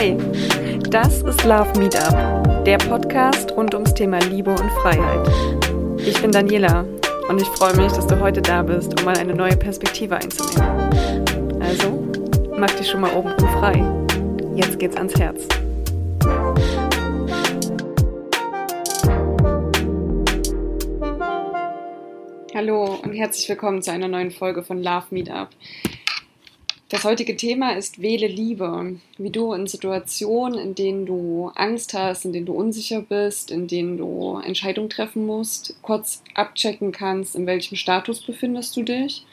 Hey, das ist Love Meetup, der Podcast rund ums Thema Liebe und Freiheit. Ich bin Daniela und ich freue mich, dass du heute da bist, um mal eine neue Perspektive einzunehmen. Also, mach dich schon mal oben frei. Jetzt geht's ans Herz. Hallo und herzlich willkommen zu einer neuen Folge von Love Meetup. Das heutige Thema ist Wähle Liebe. Wie du in Situationen, in denen du Angst hast, in denen du unsicher bist, in denen du Entscheidungen treffen musst, kurz abchecken kannst, in welchem Status befindest du dich.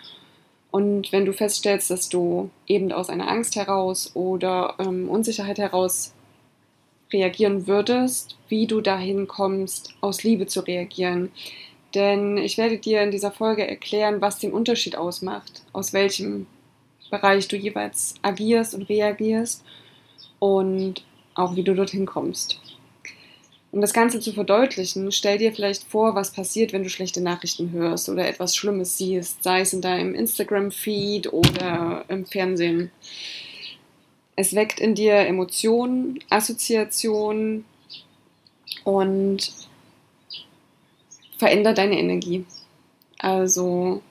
Und wenn du feststellst, dass du eben aus einer Angst heraus oder ähm, Unsicherheit heraus reagieren würdest, wie du dahin kommst, aus Liebe zu reagieren. Denn ich werde dir in dieser Folge erklären, was den Unterschied ausmacht, aus welchem Bereich du jeweils agierst und reagierst und auch wie du dorthin kommst. Um das Ganze zu verdeutlichen, stell dir vielleicht vor, was passiert, wenn du schlechte Nachrichten hörst oder etwas Schlimmes siehst, sei es in deinem Instagram-Feed oder im Fernsehen. Es weckt in dir Emotionen, Assoziationen und verändert deine Energie. Also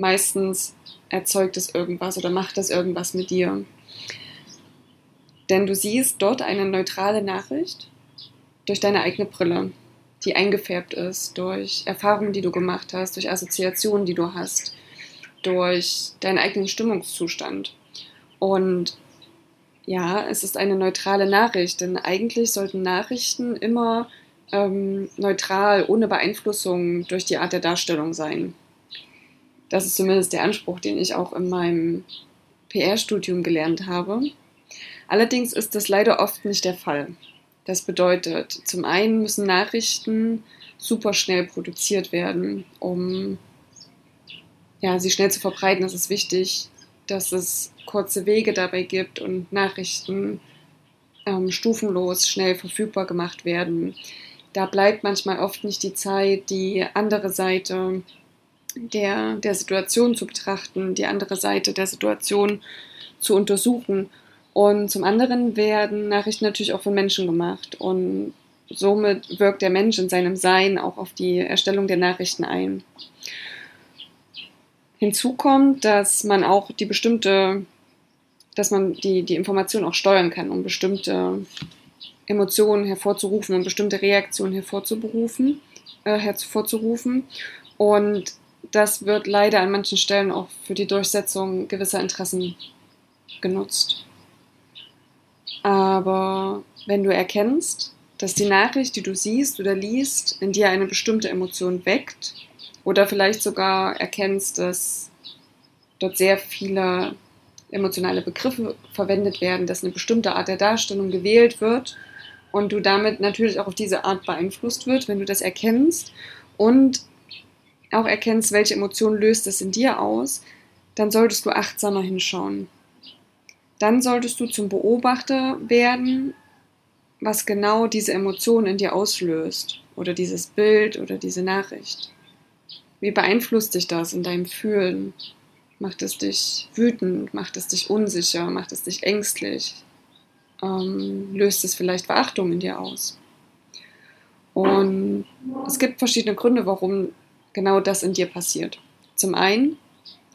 meistens erzeugt es irgendwas oder macht es irgendwas mit dir. Denn du siehst dort eine neutrale Nachricht durch deine eigene Brille, die eingefärbt ist durch Erfahrungen, die du gemacht hast, durch Assoziationen, die du hast, durch deinen eigenen Stimmungszustand. Und ja, es ist eine neutrale Nachricht, denn eigentlich sollten Nachrichten immer ähm, neutral, ohne Beeinflussung durch die Art der Darstellung sein. Das ist zumindest der Anspruch, den ich auch in meinem PR-Studium gelernt habe. Allerdings ist das leider oft nicht der Fall. Das bedeutet, zum einen müssen Nachrichten super schnell produziert werden, um ja, sie schnell zu verbreiten. Es ist wichtig, dass es kurze Wege dabei gibt und Nachrichten ähm, stufenlos schnell verfügbar gemacht werden. Da bleibt manchmal oft nicht die Zeit, die andere Seite der, der Situation zu betrachten, die andere Seite der Situation zu untersuchen. Und zum anderen werden Nachrichten natürlich auch von Menschen gemacht. Und somit wirkt der Mensch in seinem Sein auch auf die Erstellung der Nachrichten ein. Hinzu kommt, dass man auch die bestimmte, dass man die, die Information auch steuern kann, um bestimmte Emotionen hervorzurufen und bestimmte Reaktionen hervorzuberufen, äh, hervorzurufen. Und das wird leider an manchen Stellen auch für die Durchsetzung gewisser Interessen genutzt. Aber wenn du erkennst, dass die Nachricht, die du siehst oder liest, in dir eine bestimmte Emotion weckt oder vielleicht sogar erkennst, dass dort sehr viele emotionale Begriffe verwendet werden, dass eine bestimmte Art der Darstellung gewählt wird und du damit natürlich auch auf diese Art beeinflusst wird, wenn du das erkennst und auch erkennst, welche Emotion löst es in dir aus, dann solltest du achtsamer hinschauen. Dann solltest du zum Beobachter werden, was genau diese Emotion in dir auslöst oder dieses Bild oder diese Nachricht. Wie beeinflusst dich das in deinem Fühlen? Macht es dich wütend? Macht es dich unsicher? Macht es dich ängstlich? Ähm, löst es vielleicht Verachtung in dir aus? Und es gibt verschiedene Gründe, warum genau das in dir passiert. Zum einen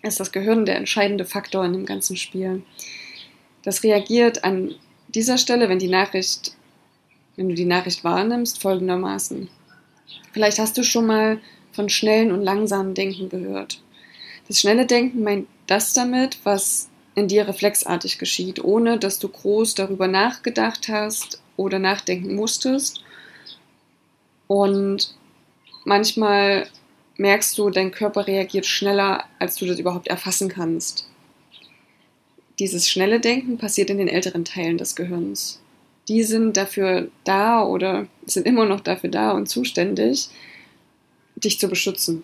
ist das Gehirn der entscheidende Faktor in dem ganzen Spiel. Das reagiert an dieser Stelle, wenn die Nachricht, wenn du die Nachricht wahrnimmst, folgendermaßen. Vielleicht hast du schon mal von schnellen und langsamen Denken gehört. Das schnelle Denken meint das damit, was in dir reflexartig geschieht, ohne dass du groß darüber nachgedacht hast oder nachdenken musstest. Und manchmal merkst du, dein Körper reagiert schneller, als du das überhaupt erfassen kannst. Dieses schnelle Denken passiert in den älteren Teilen des Gehirns. Die sind dafür da oder sind immer noch dafür da und zuständig, dich zu beschützen.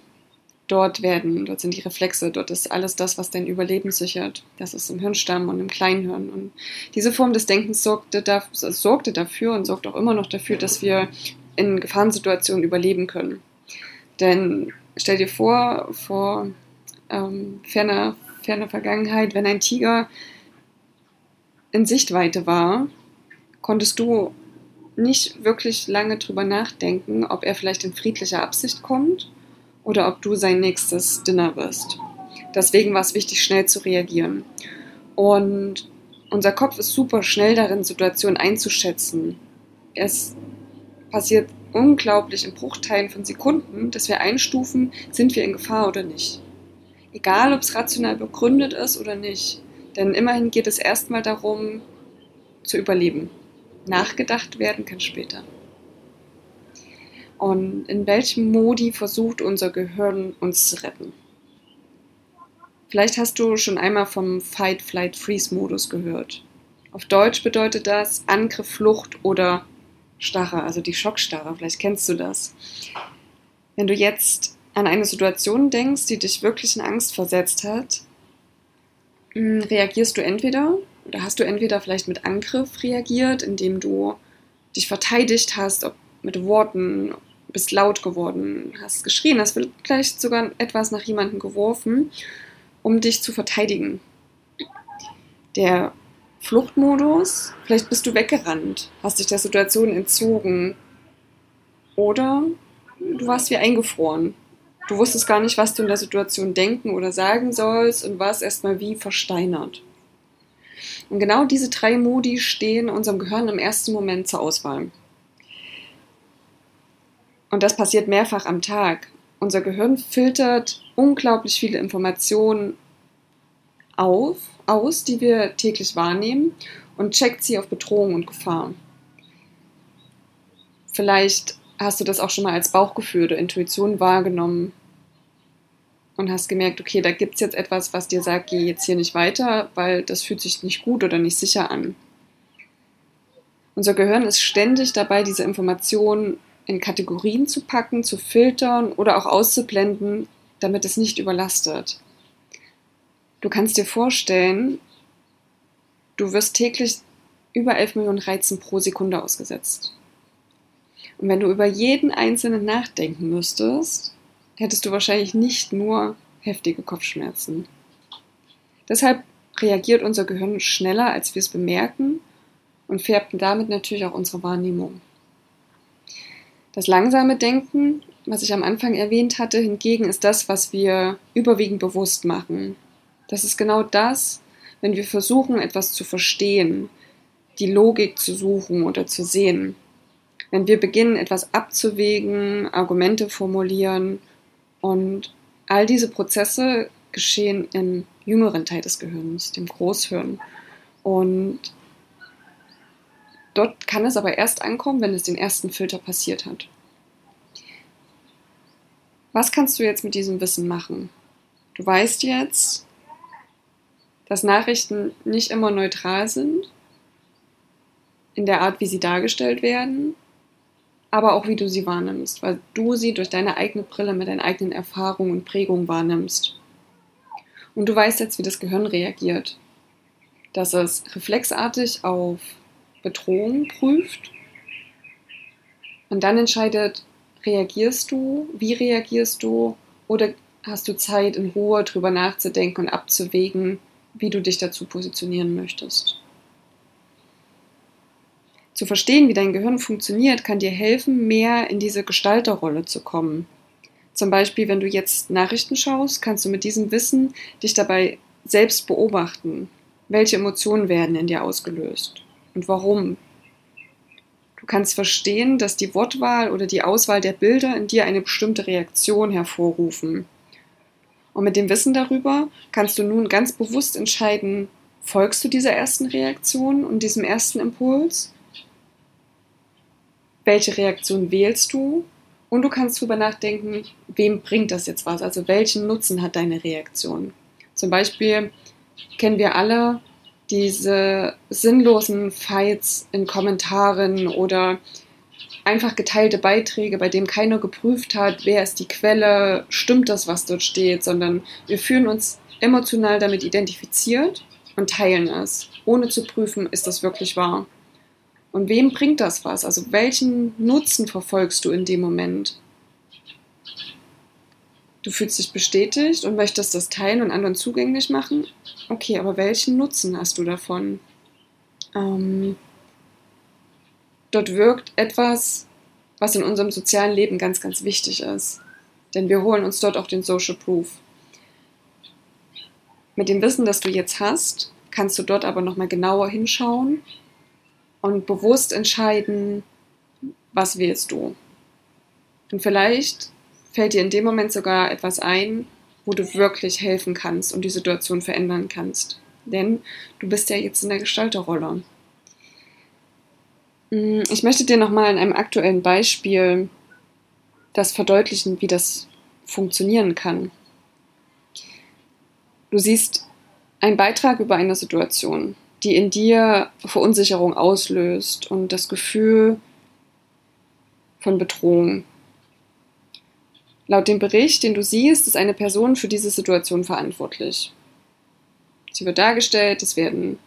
Dort werden, dort sind die Reflexe, dort ist alles das, was dein Überleben sichert. Das ist im Hirnstamm und im Kleinhirn. Und diese Form des Denkens sorgte, da, sorgte dafür und sorgt auch immer noch dafür, dass wir in Gefahrensituationen überleben können. Denn stell dir vor, vor ähm, ferner, ferner Vergangenheit, wenn ein Tiger in Sichtweite war, konntest du nicht wirklich lange drüber nachdenken, ob er vielleicht in friedlicher Absicht kommt oder ob du sein nächstes Dinner wirst. Deswegen war es wichtig, schnell zu reagieren. Und unser Kopf ist super schnell darin, Situationen einzuschätzen. Es passiert unglaublich in Bruchteilen von Sekunden, dass wir einstufen, sind wir in Gefahr oder nicht. Egal, ob es rational begründet ist oder nicht. Denn immerhin geht es erstmal darum, zu überleben. Nachgedacht werden kann später. Und in welchem Modi versucht unser Gehirn uns zu retten? Vielleicht hast du schon einmal vom Fight, Flight, Freeze-Modus gehört. Auf Deutsch bedeutet das Angriff, Flucht oder Starre, also die Schockstarre. Vielleicht kennst du das. Wenn du jetzt an eine Situation denkst, die dich wirklich in Angst versetzt hat, hm, reagierst du entweder oder hast du entweder vielleicht mit Angriff reagiert, indem du dich verteidigt hast, ob mit Worten, bist laut geworden, hast geschrien, hast vielleicht sogar etwas nach jemandem geworfen um dich zu verteidigen. Der Fluchtmodus, vielleicht bist du weggerannt, hast dich der Situation entzogen oder du warst wie eingefroren. Du wusstest gar nicht, was du in der Situation denken oder sagen sollst und warst erstmal wie versteinert. Und genau diese drei Modi stehen unserem Gehirn im ersten Moment zur Auswahl. Und das passiert mehrfach am Tag. Unser Gehirn filtert unglaublich viele Informationen auf, aus, die wir täglich wahrnehmen und checkt sie auf Bedrohung und Gefahr. Vielleicht hast du das auch schon mal als Bauchgefühl oder Intuition wahrgenommen und hast gemerkt, okay, da gibt es jetzt etwas, was dir sagt, geh jetzt hier nicht weiter, weil das fühlt sich nicht gut oder nicht sicher an. Unser Gehirn ist ständig dabei, diese Informationen in Kategorien zu packen, zu filtern oder auch auszublenden, damit es nicht überlastet. Du kannst dir vorstellen, du wirst täglich über 11 Millionen Reizen pro Sekunde ausgesetzt. Und wenn du über jeden einzelnen nachdenken müsstest, hättest du wahrscheinlich nicht nur heftige Kopfschmerzen. Deshalb reagiert unser Gehirn schneller, als wir es bemerken und färbt damit natürlich auch unsere Wahrnehmung. Das langsame Denken, was ich am Anfang erwähnt hatte, hingegen ist das, was wir überwiegend bewusst machen. Das ist genau das, wenn wir versuchen, etwas zu verstehen, die Logik zu suchen oder zu sehen. Wenn wir beginnen, etwas abzuwägen, Argumente formulieren und all diese Prozesse geschehen im jüngeren Teil des Gehirns, dem Großhirn. Und Dort kann es aber erst ankommen, wenn es den ersten Filter passiert hat. Was kannst du jetzt mit diesem Wissen machen? Du weißt jetzt, dass Nachrichten nicht immer neutral sind, in der Art, wie sie dargestellt werden, aber auch wie du sie wahrnimmst, weil du sie durch deine eigene Brille mit deinen eigenen Erfahrungen und Prägungen wahrnimmst. Und du weißt jetzt, wie das Gehirn reagiert. Dass es reflexartig auf Bedrohung prüft und dann entscheidet, reagierst du, wie reagierst du oder hast du Zeit, in Ruhe drüber nachzudenken und abzuwägen, wie du dich dazu positionieren möchtest. Zu verstehen, wie dein Gehirn funktioniert, kann dir helfen, mehr in diese Gestalterrolle zu kommen. Zum Beispiel, wenn du jetzt Nachrichten schaust, kannst du mit diesem Wissen dich dabei selbst beobachten. Welche Emotionen werden in dir ausgelöst? und warum. Du kannst verstehen, dass die Wortwahl oder die Auswahl der Bilder in dir eine bestimmte Reaktion hervorrufen. Und mit dem Wissen darüber kannst du nun ganz bewusst entscheiden, folgst du dieser ersten Reaktion und diesem ersten Impuls? Welche Reaktion wählst du? Und du kannst darüber nachdenken, wem bringt das jetzt was? Also welchen Nutzen hat deine Reaktion? Zum Beispiel kennen wir alle diese sinnlosen Fights in Kommentaren oder einfach geteilte Beiträge, bei denen keiner geprüft hat, wer ist die Quelle, stimmt das, was dort steht, sondern wir fühlen uns emotional damit identifiziert und teilen es, ohne zu prüfen, ist das wirklich wahr. Und wem bringt das was? Also welchen Nutzen verfolgst du in dem Moment? Du fühlst dich bestätigt und möchtest das teilen und anderen zugänglich machen. Okay, aber welchen Nutzen hast du davon? Ähm, dort wirkt etwas, was in unserem sozialen Leben ganz, ganz wichtig ist. Denn wir holen uns dort auch den Social Proof. Mit dem Wissen, das du jetzt hast, kannst du dort aber nochmal genauer hinschauen und bewusst entscheiden, was wählst du. Und vielleicht fällt dir in dem Moment sogar etwas ein, wo du wirklich helfen kannst und die Situation verändern kannst. Denn du bist ja jetzt in der Gestalterrolle. Mm, ich möchte dir nochmal in einem aktuellen Beispiel das verdeutlichen, wie das funktionieren kann. Du siehst einen Beitrag über eine Situation, die in dir Verunsicherung auslöst und das Gefühl von Bedrohung. Laut dem Bericht, den du siehst, ist eine Person für diese Situation verantwortlich. Sie wird dargestellt, es werden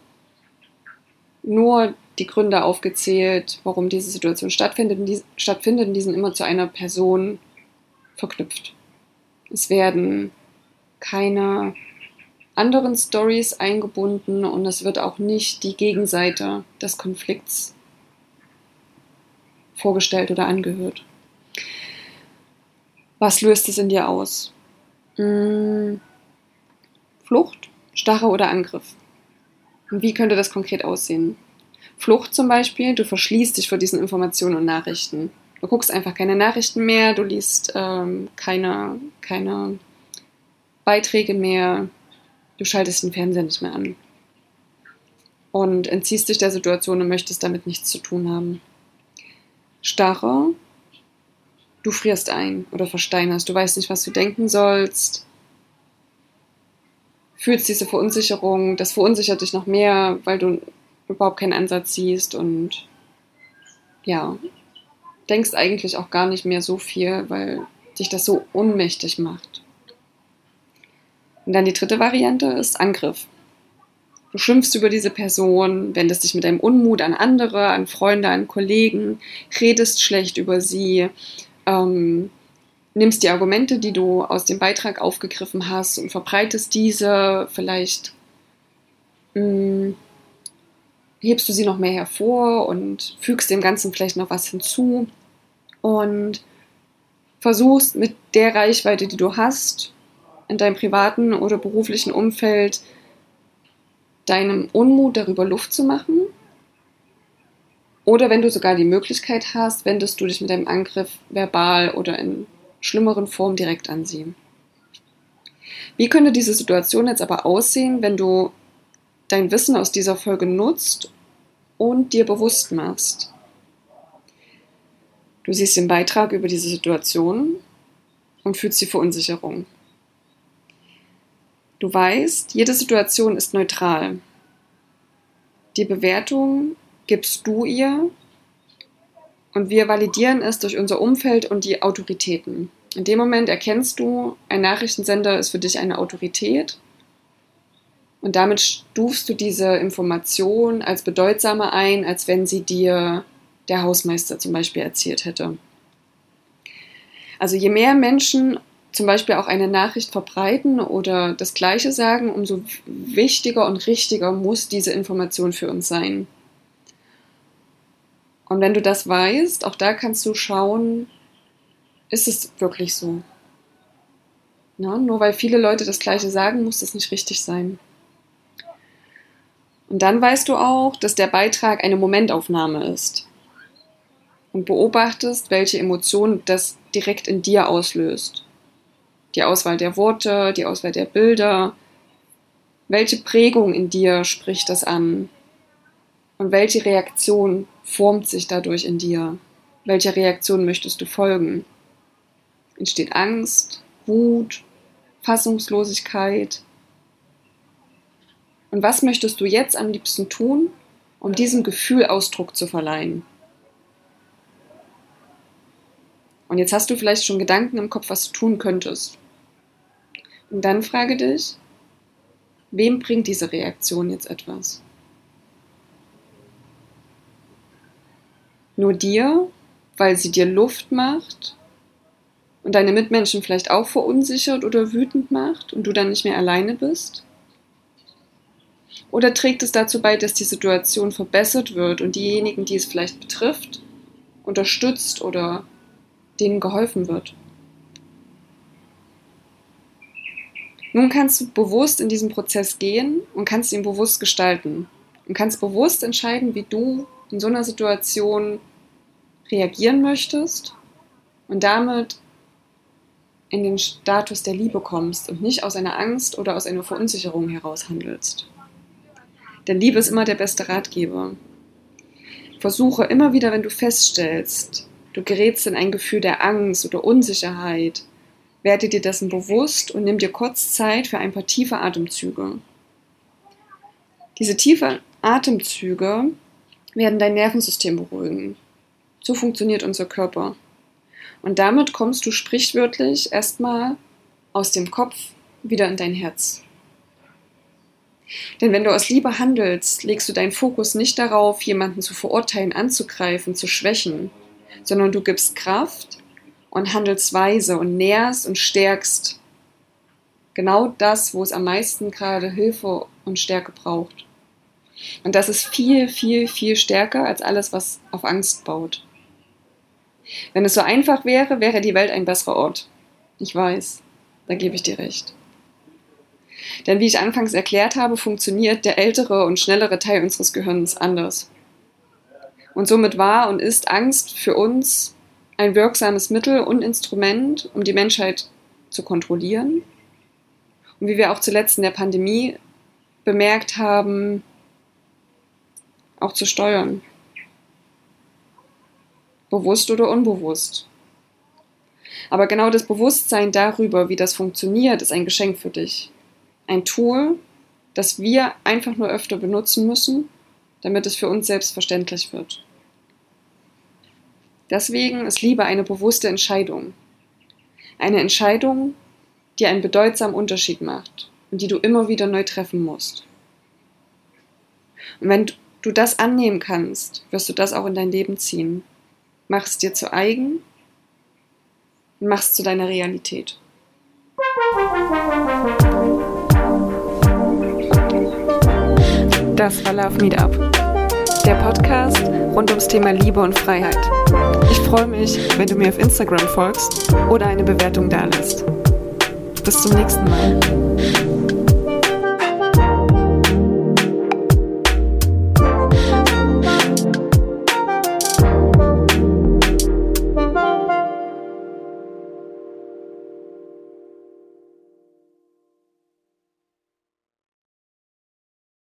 nur die Gründe aufgezählt, warum diese Situation stattfindet. Und die, stattfindet, und die sind immer zu einer Person verknüpft. Es werden keine anderen Stories eingebunden und es wird auch nicht die Gegenseite des Konflikts vorgestellt oder angehört. Was löst es in dir aus? Hm, Flucht, Starre oder Angriff? Wie könnte das konkret aussehen? Flucht zum Beispiel, du verschließt dich vor diesen Informationen und Nachrichten. Du guckst einfach keine Nachrichten mehr, du liest ähm, keine, keine Beiträge mehr, du schaltest den Fernseher nicht mehr an. Und entziehst dich der Situation und möchtest damit nichts zu tun haben. Starre, du frierst ein oder versteinerst, du weißt nicht, was du denken sollst, fühlst diese Verunsicherung, das verunsichert dich noch mehr, weil du überhaupt keinen Ansatz siehst und ja, denkst eigentlich auch gar nicht mehr so viel, weil dich das so ohnmächtig macht. Und dann die dritte Variante ist Angriff. Du schimpfst über diese Person, wendest dich mit deinem Unmut an andere, an Freunde, an Kollegen, redest schlecht über sie, ähm, nimmst die Argumente, die du aus dem Beitrag aufgegriffen hast und verbreitest diese, vielleicht mh, mm, hebst du sie noch mehr hervor und fügst dem Ganzen vielleicht noch was hinzu und versuchst mit der Reichweite, die du hast, in deinem privaten oder beruflichen Umfeld deinem Unmut darüber Luft zu machen. Oder wenn du sogar die Möglichkeit hast, wendest du dich mit deinem Angriff verbal oder in schlimmeren Formen direkt an sie. Wie könnte diese Situation jetzt aber aussehen, wenn du dein Wissen aus dieser Folge nutzt und dir bewusst machst? Du siehst den Beitrag über diese Situation und fühlst die Verunsicherung. Du weißt, jede Situation ist neutral. Die Bewertung gibst du ihr und wir validieren es durch unser Umfeld und die Autoritäten. In dem Moment erkennst du, ein Nachrichtensender ist für dich eine Autorität und damit stufst du diese Information als bedeutsamer ein, als wenn sie dir der Hausmeister zum Beispiel erzählt hätte. Also je mehr Menschen zum Beispiel auch eine Nachricht verbreiten oder das Gleiche sagen, umso wichtiger und richtiger muss diese Information für uns sein. Und wenn du das weißt, auch da kannst du schauen, ist es wirklich so? Ja, nur weil viele Leute das Gleiche sagen, muss das nicht richtig sein. Und dann weißt du auch, dass der Beitrag eine Momentaufnahme ist. Und beobachtest, welche Emotionen das direkt in dir auslöst die Auswahl der Worte, die Auswahl der Bilder. Welche Prägung in dir spricht das an? Und welche Reaktion formt sich dadurch in dir? Welcher Reaktion möchtest du folgen? Entsteht Angst, Wut, Fassungslosigkeit? Und was möchtest du jetzt am liebsten tun, um diesem Gefühl Ausdruck zu verleihen? Und jetzt hast du vielleicht schon Gedanken im Kopf, was du tun könntest. Und dann frage dich, wem bringt diese Reaktion jetzt etwas? Nur dir, weil sie dir Luft macht und deine Mitmenschen vielleicht auch verunsichert oder wütend macht und du dann nicht mehr alleine bist? Oder trägt es dazu bei, dass die Situation verbessert wird und diejenigen, die es vielleicht betrifft, unterstützt oder denen geholfen wird? Nun kannst du bewusst in diesen Prozess gehen und kannst ihn bewusst gestalten und kannst bewusst entscheiden, wie du in so einer Situation reagieren möchtest und damit in den Status der Liebe kommst und nicht aus einer Angst oder aus einer Verunsicherung heraus handelst. Denn Liebe ist immer der beste Ratgeber. Versuche immer wieder, wenn du feststellst, du gerätst in ein Gefühl der Angst oder Unsicherheit, werde dir dessen bewusst und nimm dir kurz Zeit für ein paar tiefe Atemzüge. Diese tiefen Atemzüge werden dein Nervensystem beruhigen. So funktioniert unser Körper. Und damit kommst du sprichwörtlich erstmal aus dem Kopf wieder in dein Herz. Denn wenn du aus Liebe handelst, legst du deinen Fokus nicht darauf, jemanden zu verurteilen, anzugreifen, zu schwächen, sondern du gibst Kraft und handelst weise und nährst und stärkst genau das, wo es am meisten gerade Hilfe und Stärke braucht. Und das ist viel, viel, viel stärker als alles, was auf Angst baut. Wenn es so einfach wäre, wäre die Welt ein besserer Ort. Ich weiß, da gebe ich dir recht. Denn wie ich anfangs erklärt habe, funktioniert der ältere und schnellere Teil unseres Gehirns anders. Und somit war und ist Angst für uns ein wirksames Mittel und Instrument, um die Menschheit zu kontrollieren. Und wie wir auch zuletzt in der Pandemie bemerkt haben, auch zu steuern. Bewusst oder unbewusst. Aber genau das Bewusstsein darüber, wie das funktioniert, ist ein Geschenk für dich ein Tool, das wir einfach nur öfter benutzen müssen, damit es für uns selbstverständlich wird. Deswegen ist Liebe eine bewusste Entscheidung. Eine Entscheidung, die einen bedeutsamen Unterschied macht und die du immer wieder neu treffen musst. Und wenn du das annehmen kannst, wirst du das auch in dein Leben ziehen. Mach es dir zu eigen und mach es zu deiner Realität. Das war Love Meetup, der Podcast rund ums Thema Liebe und Freiheit. Ich freue mich, wenn du mir auf Instagram folgst oder eine Bewertung dalässt. Bis zum nächsten Mal.